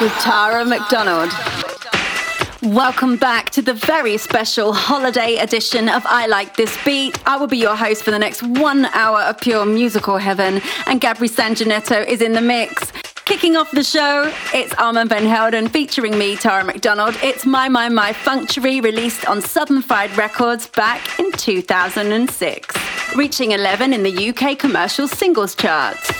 With Tara McDonald. Welcome back to the very special holiday edition of I Like This Beat. I will be your host for the next one hour of pure musical heaven, and Gabri Sanjanetto is in the mix. Kicking off the show, it's Armand Van Helden featuring me, Tara McDonald. It's My My My Functionary, released on Southern Fried Records back in 2006, reaching 11 in the UK commercial singles charts.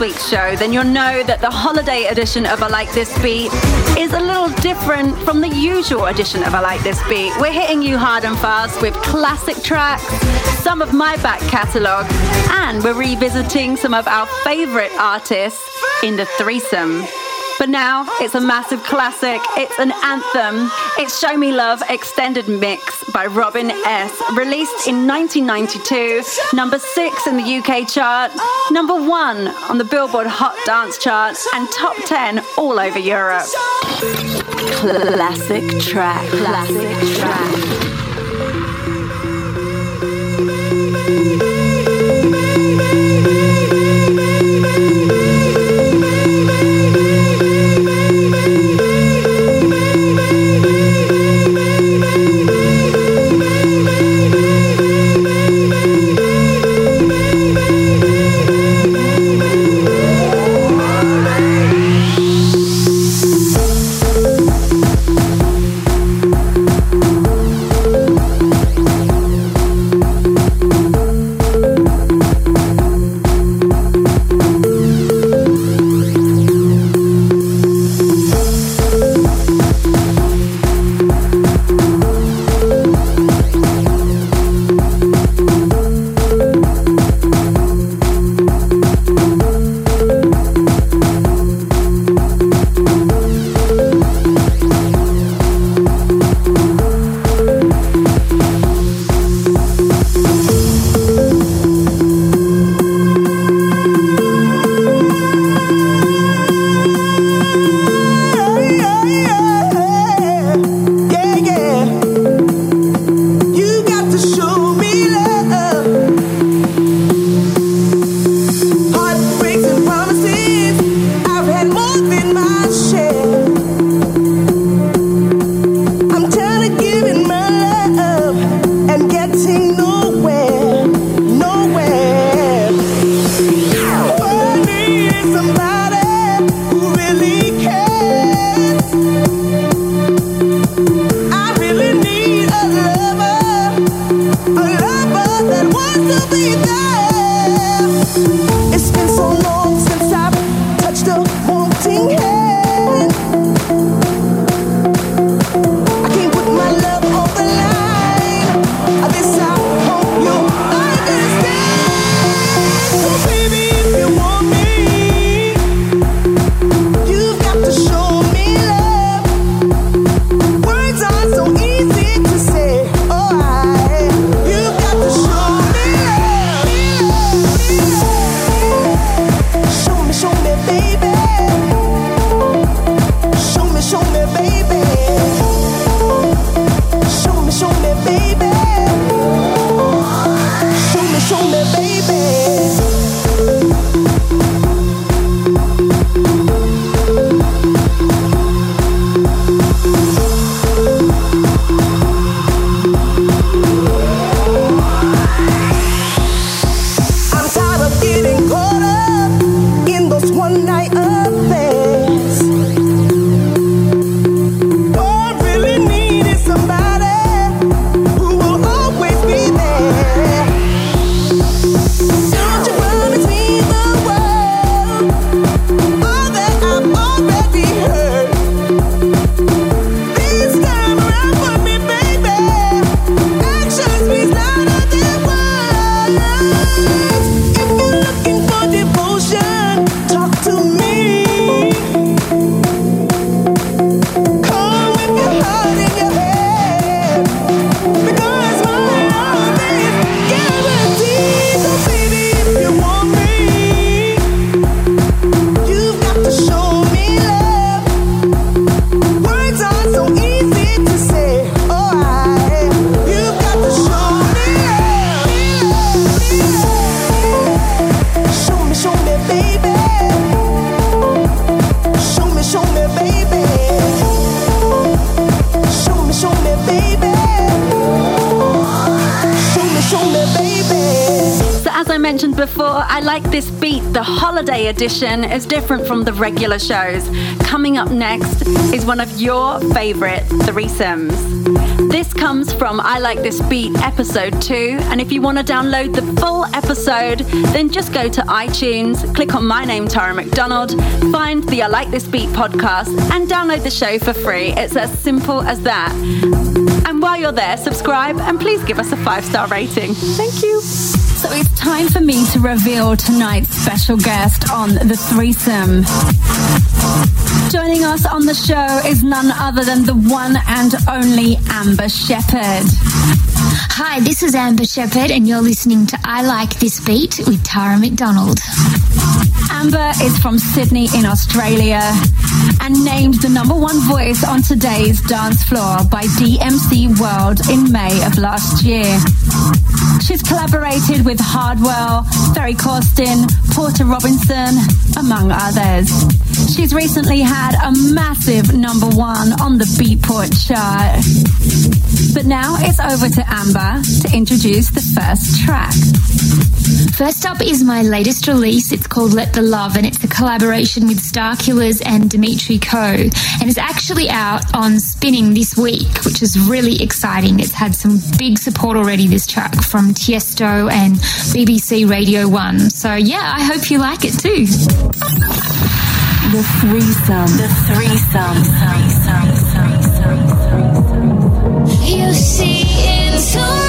Week's show, then you'll know that the holiday edition of I Like This Beat is a little different from the usual edition of I Like This Beat. We're hitting you hard and fast with classic tracks, some of my back catalogue, and we're revisiting some of our favourite artists in the threesome. But now it's a massive classic. It's an anthem. It's Show Me Love Extended Mix by Robin S. Released in 1992, number six in the UK chart, number one on the Billboard Hot Dance chart, and top 10 all over Europe. Classic track. Classic track. Edition is different from the regular shows. Coming up next is one of your favorite threesomes. This comes from I Like This Beat episode 2, and if you want to download the full episode, then just go to iTunes, click on my name, Tara McDonald, find the I Like This Beat podcast, and download the show for free. It's as simple as that. And while you're there, subscribe and please give us a five star rating. Thank you. So it's time for me to reveal tonight's special guest on the threesome. Joining us on the show is none other than the one and only Amber Shepherd. Hi, this is Amber Shepherd, and you're listening to I Like This Beat with Tara McDonald. Amber is from Sydney in Australia and named the number one voice on today's dance floor by DMC World in May of last year. She's collaborated with Hardwell, Ferry Corsten, Porter Robinson, among others. She's recently had a massive number one on the Beatport chart. But now it's over to Amber to introduce the first track. First up is my latest release. It's called Let the Love, and it's a collaboration with Starkillers and Dmitry KO. And it's actually out on Spinnin' this week, which is really exciting. It's had some big support already, this track, from Tiesto and BBC Radio 1. So, yeah, I hope you like it too. The threesome. The threesome. You see into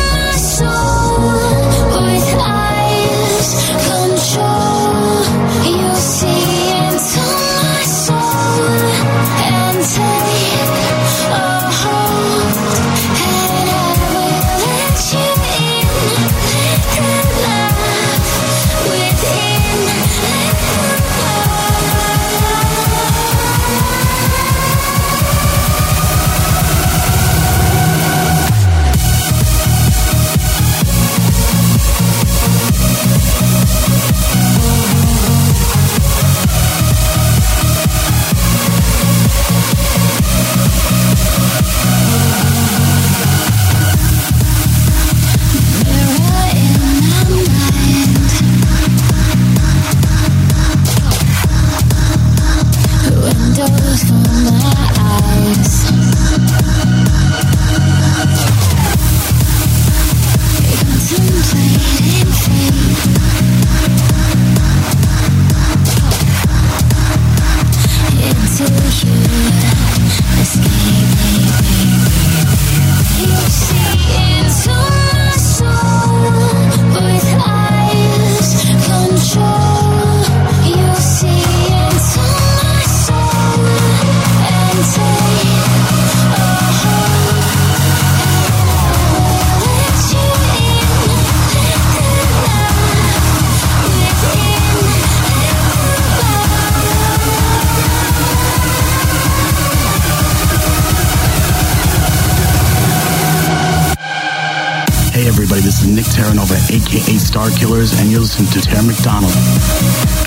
Starkillers, and you're listening to Tara McDonald.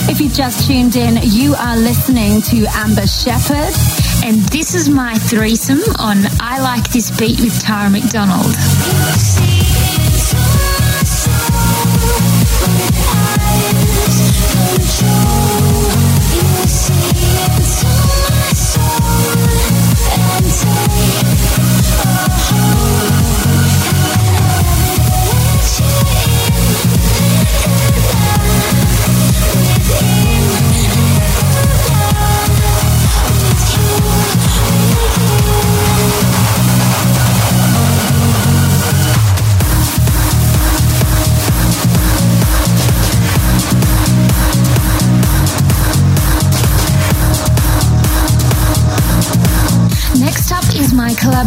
If you just tuned in, you are listening to Amber Shepherd. And this is my threesome on I Like This Beat with Tara McDonald.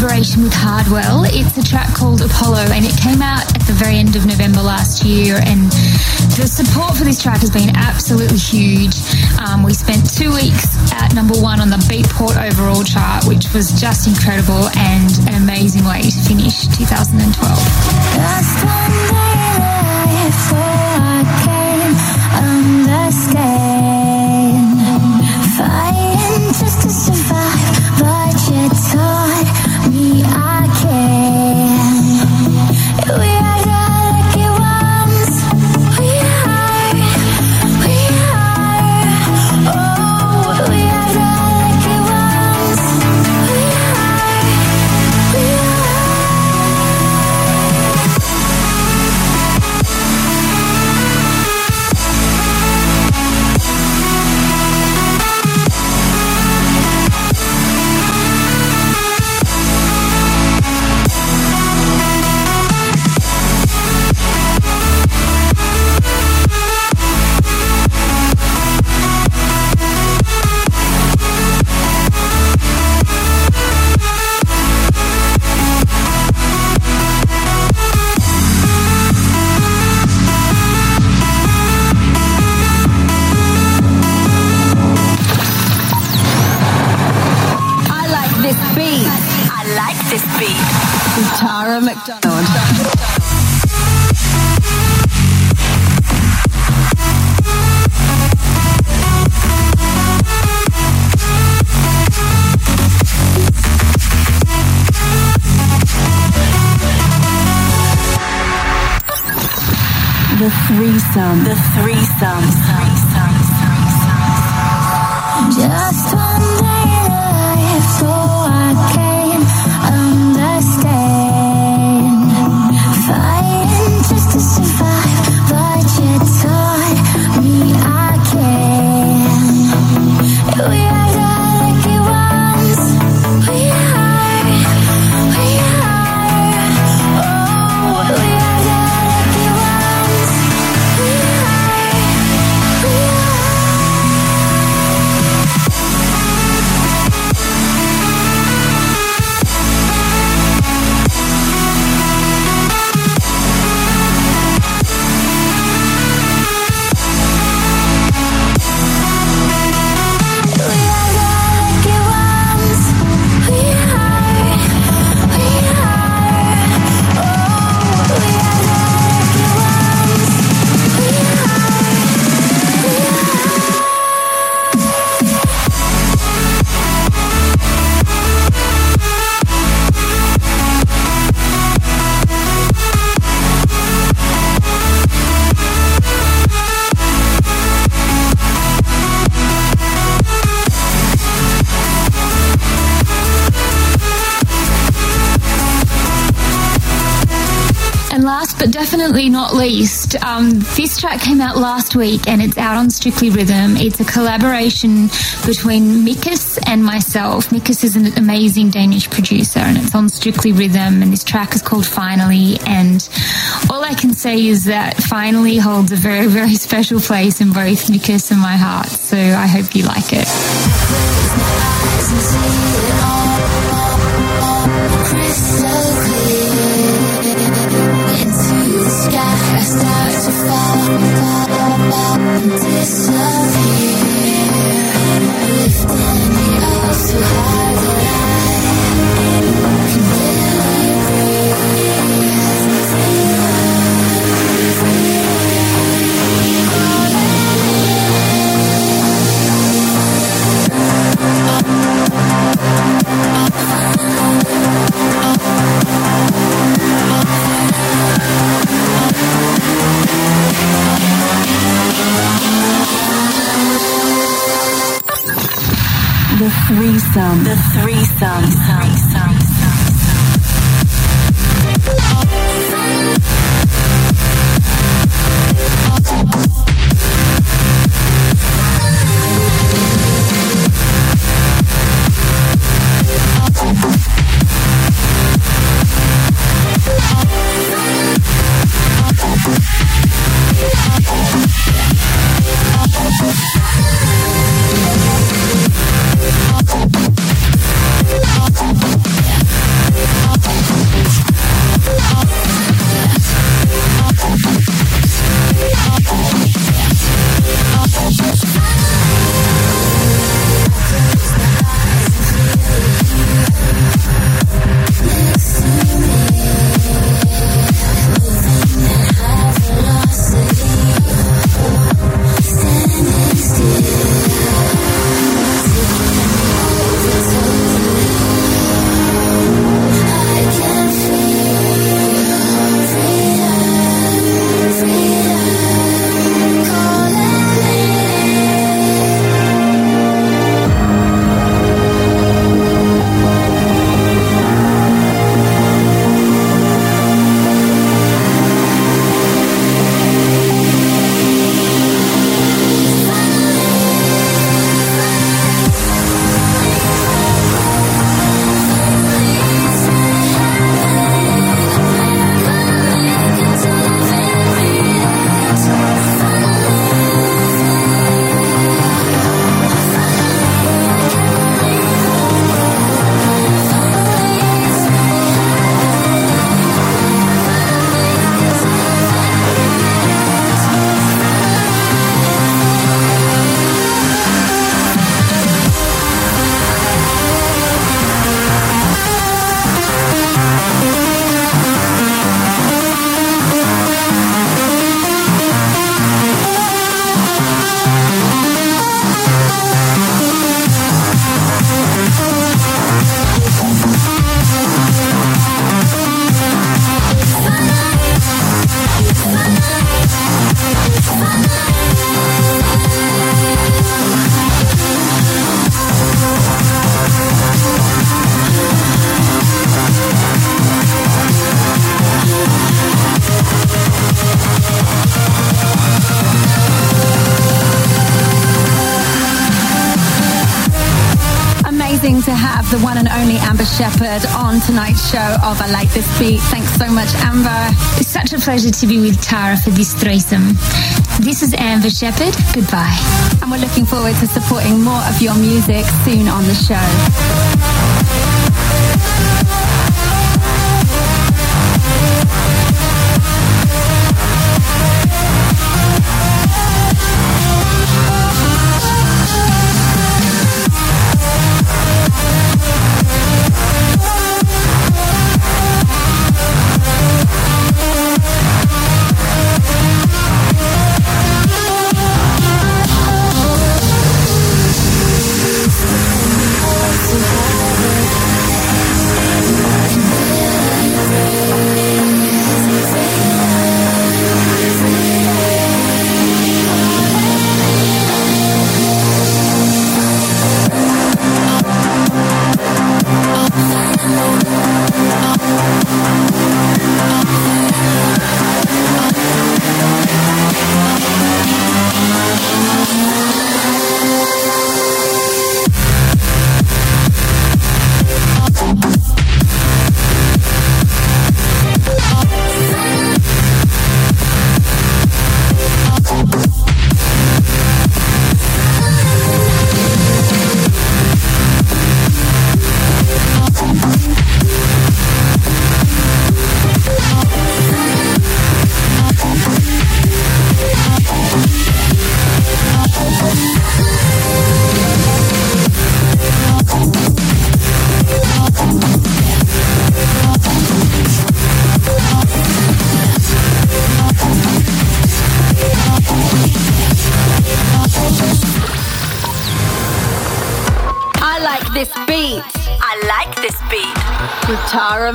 Collaboration with Hardwell. It's a track called Apollo and it came out at the very end of November last year. And the support for this track has been absolutely huge. Um, we spent two weeks at number one on the Beatport overall chart, which was just incredible and an amazing way to finish 2012. To survive, least, um, this track came out last week and it's out on Strictly Rhythm. It's a collaboration between Mikkas and myself. Mikkas is an amazing Danish producer and it's on Strictly Rhythm and this track is called Finally and all I can say is that Finally holds a very, very special place in both Mikkas and my heart. So I hope you like it. Disappear. Lifting me up so on tonight's show of I Like This Beat. Thanks so much, Amber. It's such a pleasure to be with Tara for this threesome. This is Amber Shepherd. Goodbye. And we're looking forward to supporting more of your music soon on the show.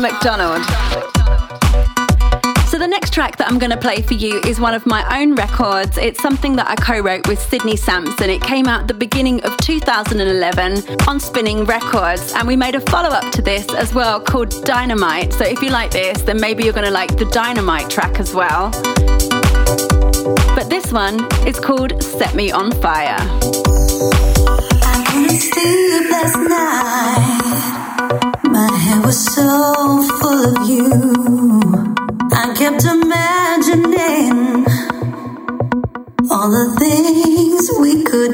McDonald. So the next track that I'm going to play for you is one of my own records. It's something that I co-wrote with Sidney Samson. It came out the beginning of 2011 on Spinnin' Records, and we made a follow-up to this as well called Dynamite. So if you like this, then maybe you're going to like the Dynamite track as well. But this one is called Set Me on Fire. I was so full of you. I kept imagining all the things we could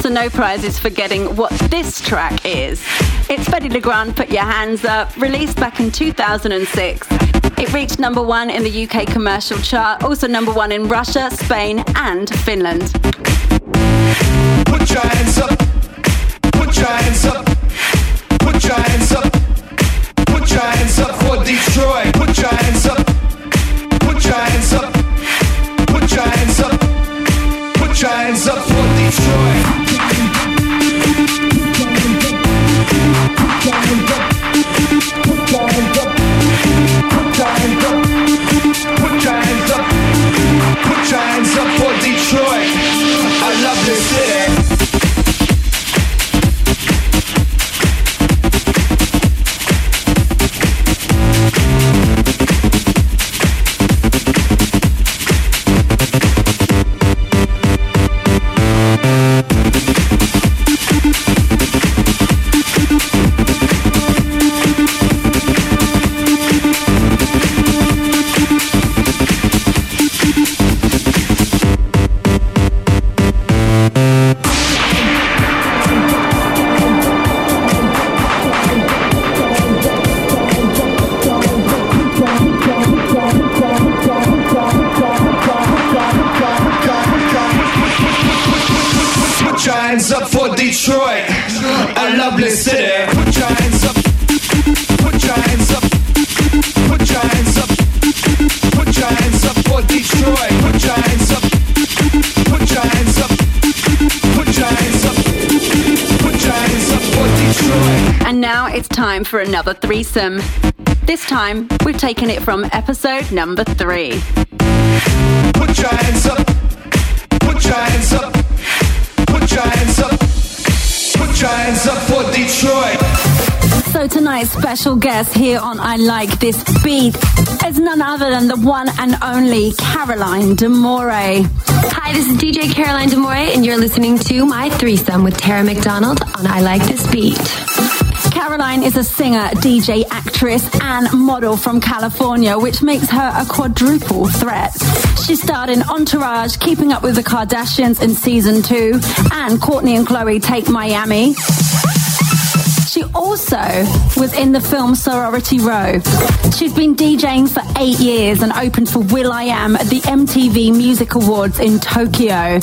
So no prizes for getting what this track is. It's Fedde Le Grand, Put Your Hands Up, released back in 2006. It reached number one in the UK commercial chart, also number one in Russia, Spain, and Finland. Put your hands up. Put your hands up. Put your hands up. Put your hands up another threesome. This time, we've taken it from episode number three. Put your hands up. Put your hands up. Put your hands up. Put your hands up for Detroit. So tonight's special guest here on I Like This Beat is none other than the one and only Caroline D'Amore. Hi, this is DJ Caroline D'Amore, and you're listening to My Threesome with Tara McDonald on I Like This Beat. Caroline is a singer, DJ, actress, and model from California, which makes her a quadruple threat. She starred in Entourage, Keeping Up with the Kardashians in season two, and Kourtney and Khloé Take Miami. She also was in the film Sorority Row. She's been DJing for eight years and opened for will.i.am at the MTV Music Awards in Tokyo.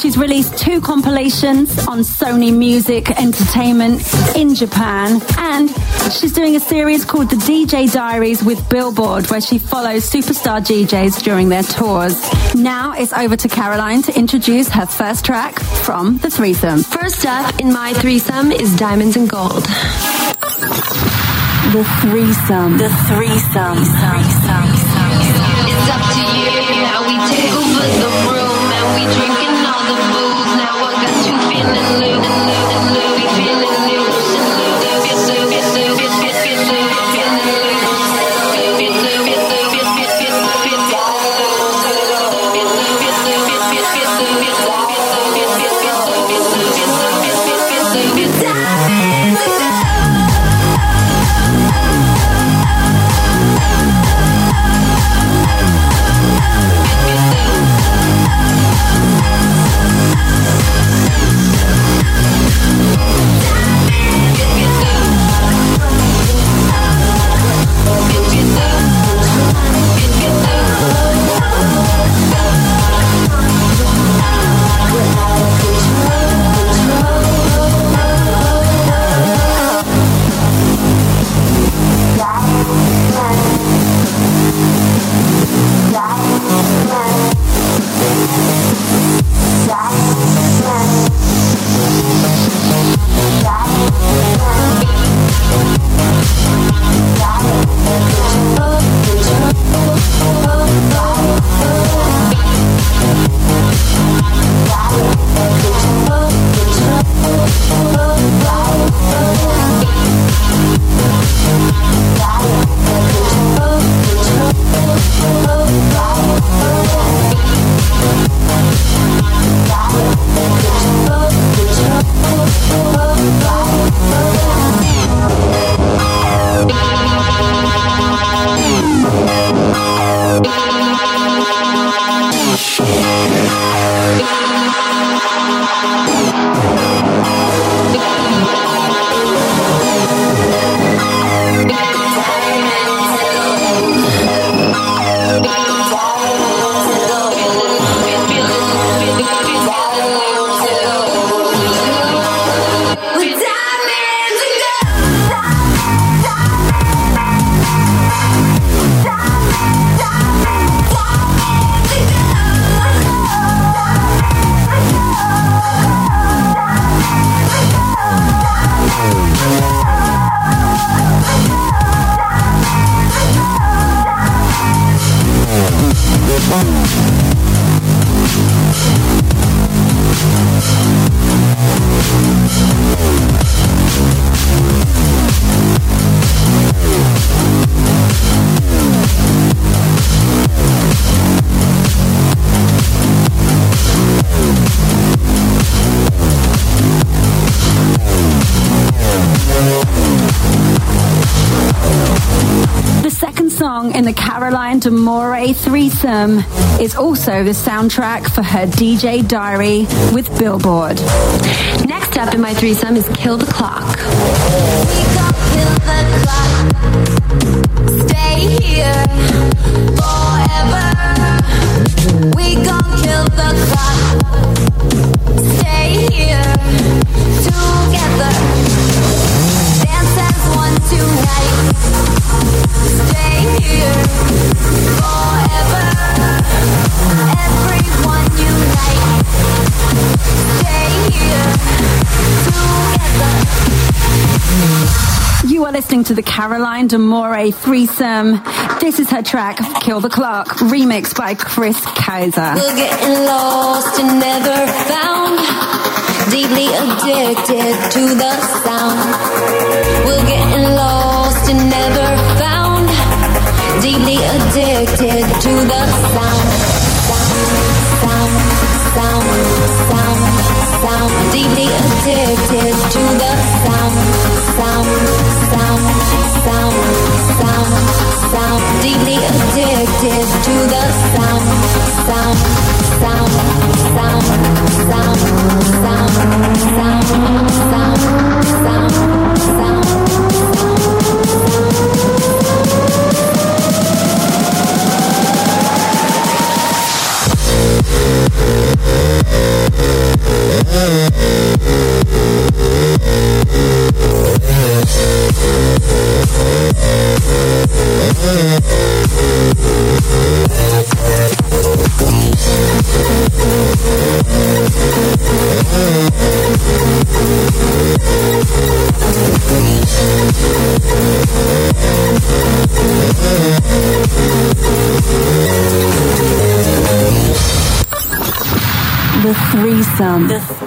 She's released two compilations on Sony Music Entertainment in Japan, and she's doing a series called The DJ Diaries with Billboard, where she follows superstar DJs during their tours. Now it's over to Caroline to introduce her first track from the threesome. First up in My Threesome is Diamonds and Gold. The threesome. The threesome. It's up to you. Now we take over the Caroline D'Amore threesome is also the soundtrack for her DJ diary with Billboard. Next up in my threesome is Kill the Clock. Stay listening to the Caroline D'Amore threesome. This is her track, Kill the Clock, remixed by Chris Kaiser. We're getting lost and never found. Deeply addicted to the sound. We're getting lost and never found. Deeply addicted to the sound. Sound, sound, sound, sound. Deeply addicted to the sound. Sound, sound, sound, sound, sound. Deeply addicted to the sound. Sound, sound, sound, sound, sound, sound, Patreon.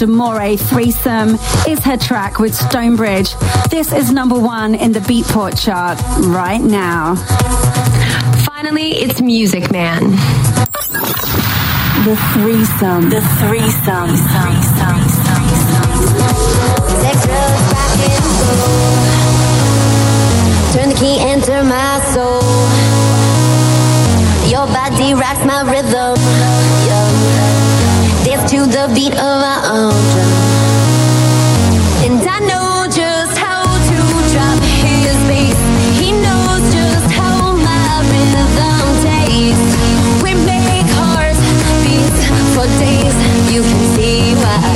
Caroline D'Amore threesome is her track with Stonebridge. This is number one in the Beatport chart right now. Finally, it's Music Man. The threesome. The threesome. Sex, drugs, rock and roll. Turn the key, enter my soul. Your body rocks my rhythm. Yeah. To the beat of our own drum. And I know just how to drop his bass. He knows just how my rhythm tastes. We make hearts beat for days. You can see why.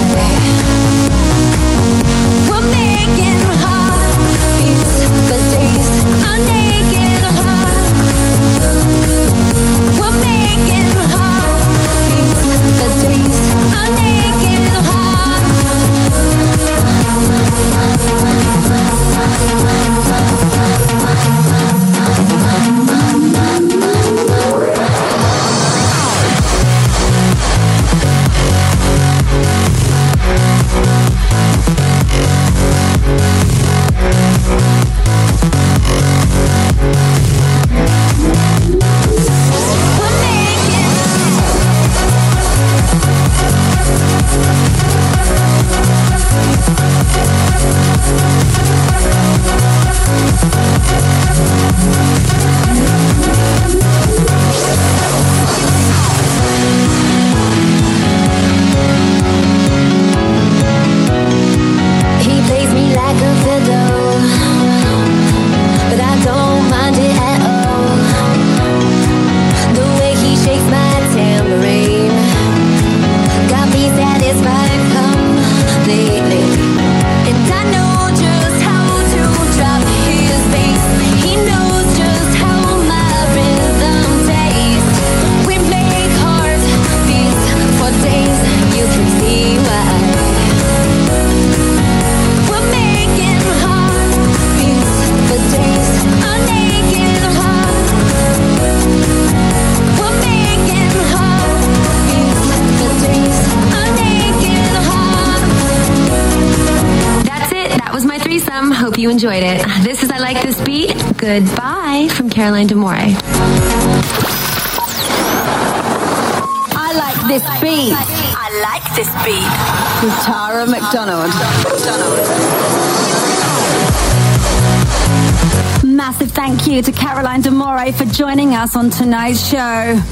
Massive thank you to Caroline D'Amore for joining us on tonight's show.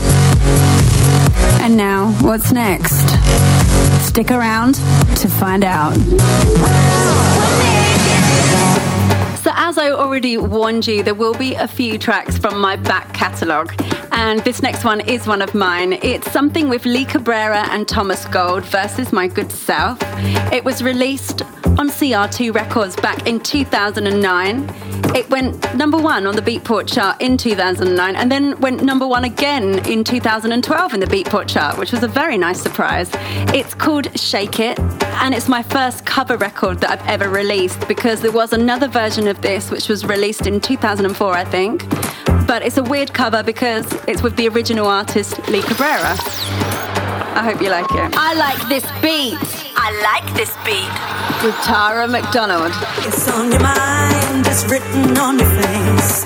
And now, what's next? Stick around to find out. So, as I already warned you, there will be a few tracks from my back catalogue. And this next one is one of mine. It's something with Lee Cabrera and Thomas Gold versus My Good Self. It was released on CR2 Records back in 2009. It went number one on the Beatport chart in 2009 and then went number one again in 2012 in the Beatport chart, which was a very nice surprise. It's called Shake It and it's my first cover record that I've ever released because there was another version of this which was released in 2004, I think. But it's a weird cover because it's with the original artist Lee Cabrera. I hope you like it. I like this beat I like this beat. with Tara McDonald. It's on your mind, it's written on your face.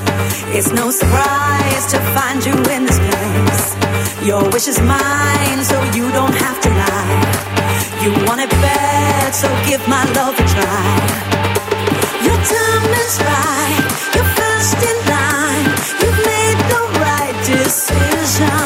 It's no surprise to find you in this place. Your wish is mine, so you don't have to lie. You want it bad, so give my love a try. Your time is right, you're first in line. You've made the right decision.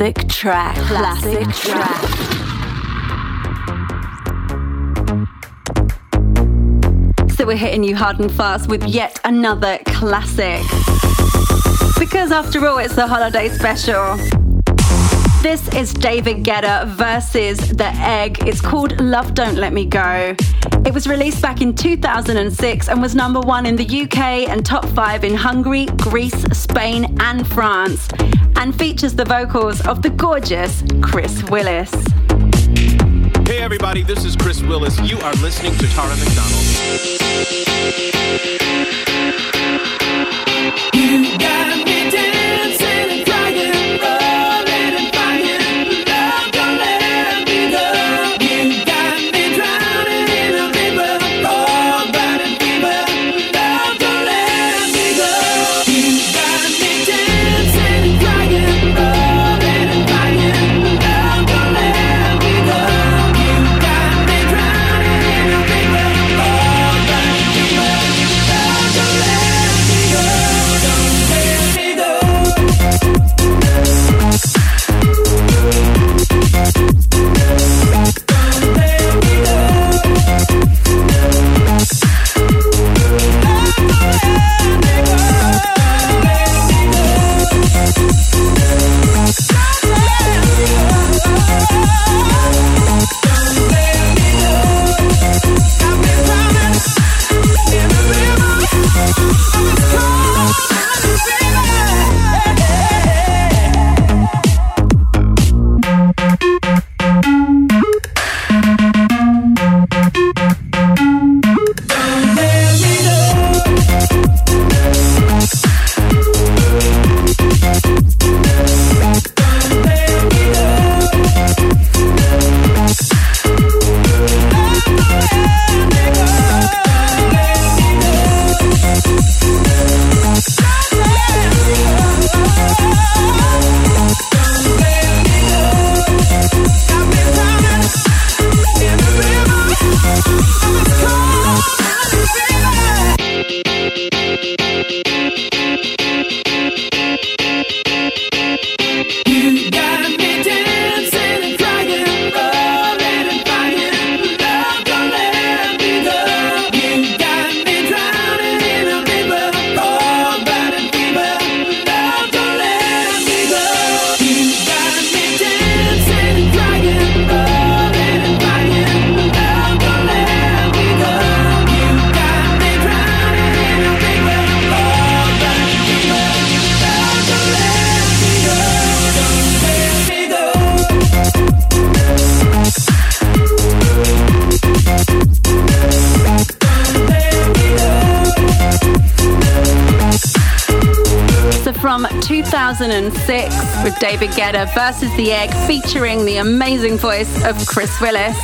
Classic track. Classic track. So we're hitting you hard and fast with yet another classic. Because after all, it's the holiday special. This is David Guetta versus The Egg. It's called Love Don't Let Me Go. It was released back in 2006 and was number one in the UK and top five in Hungary, Greece, Spain, and France, and features the vocals of the gorgeous Chris Willis. Hey everybody, this is Chris Willis. You are listening to Tara McDonald. You got me from 2006 with David Guetta versus The Egg featuring the amazing voice of Chris Willis.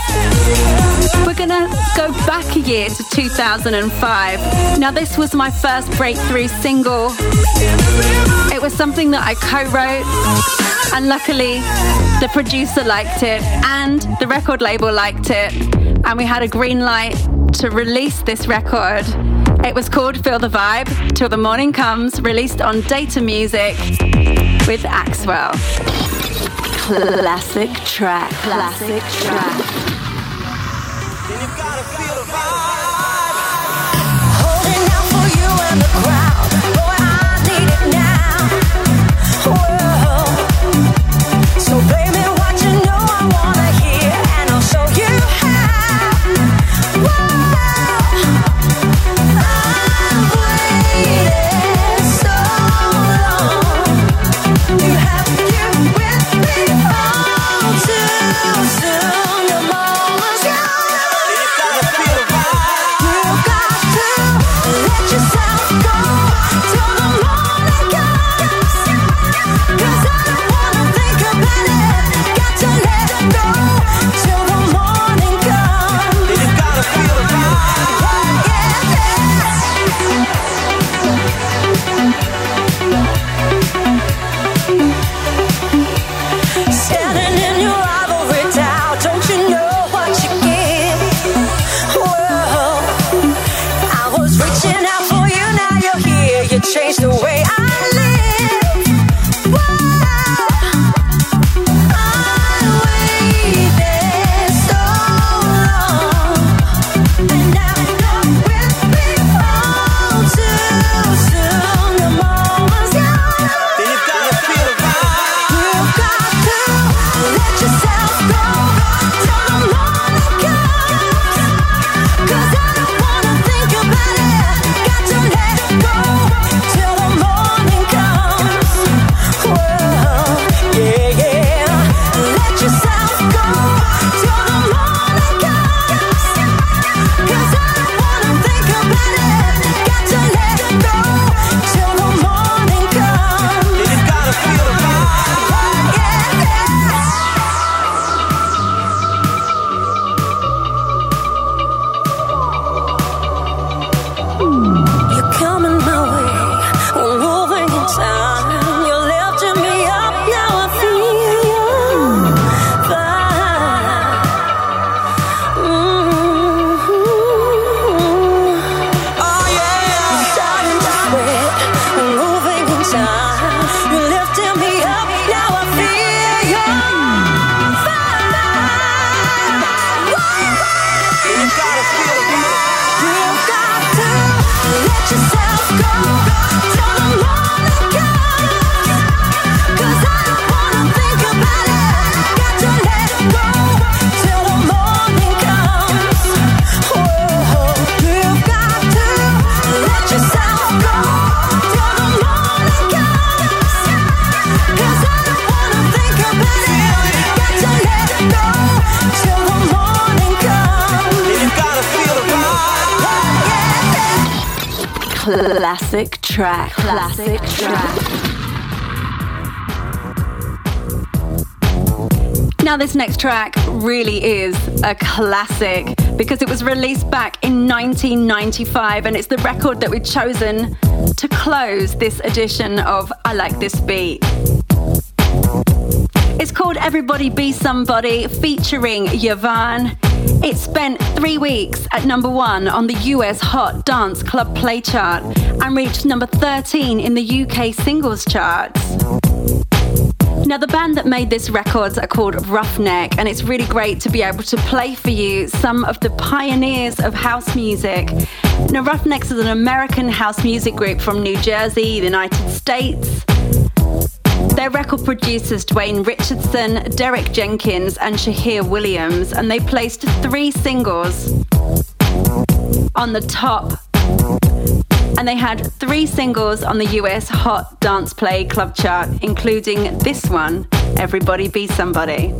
We're gonna go back a year to 2005. Now, this was my first breakthrough single. It was something that I co wrote, and luckily, the producer liked it and the record label liked it, and we had a green light to release this record. It was called Feel the Vibe Till the Morning Comes, released on Data Music with Axwell. Classic track, classic track. Classic track, classic track. Now, this next track really is a classic because it was released back in 1995 and it's the record that we've chosen to close this edition of I Like This Beat. It's called Everybody Be Somebody featuring Yavahn. It spent three weeks at number one on the US Hot Dance Club Play chart and reached number 13 in the UK singles charts. Now, the band that made this record are called Ruffneck, and it's really great to be able to play for you some of the pioneers of house music. Now, Ruffnecks is an American house music group from New Jersey, the United States. Their record producers Dwayne Richardson, Derek Jenkins, and Shahir Williams, and they placed three singles on the top. And they had three singles on the US Hot Dance Play Club chart, including this one, Everybody Be Somebody.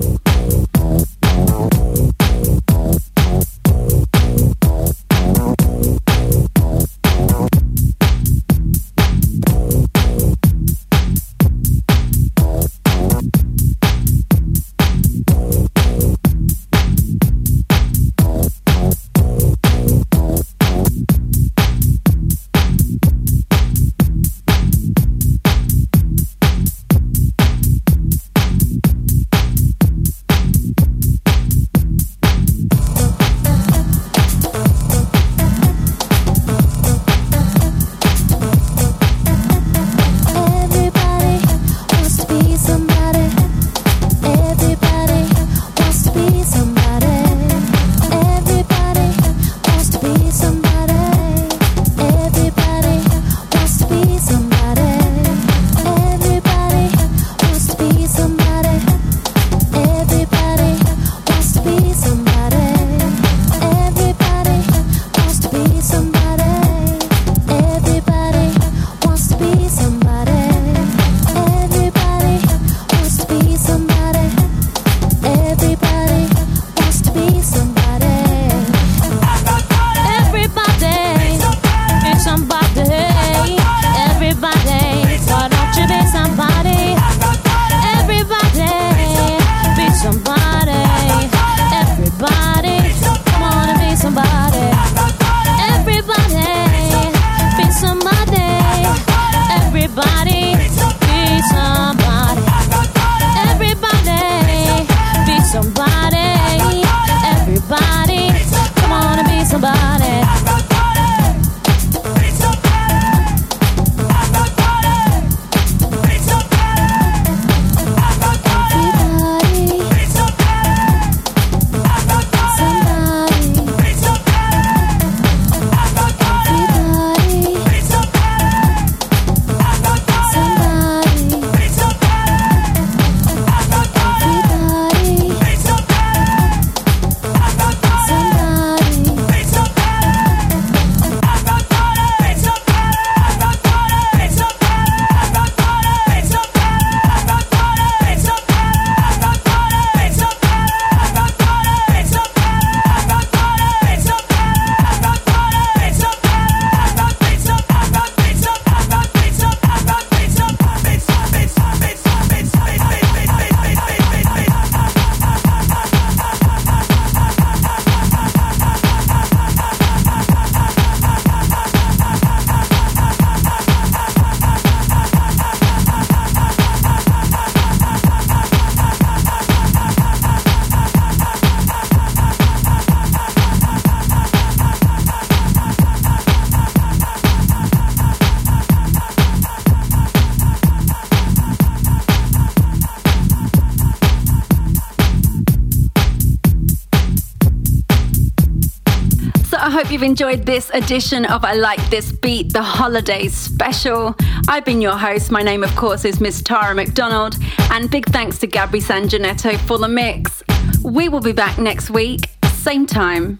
You've enjoyed this edition of I Like This Beat, the holidays special. I've been your host. My name, of course, is Miss Tara McDonald. And big thanks to Gabri Sanjanetto for the mix. We will be back next week, same time,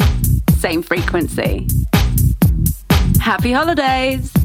same frequency. Happy holidays!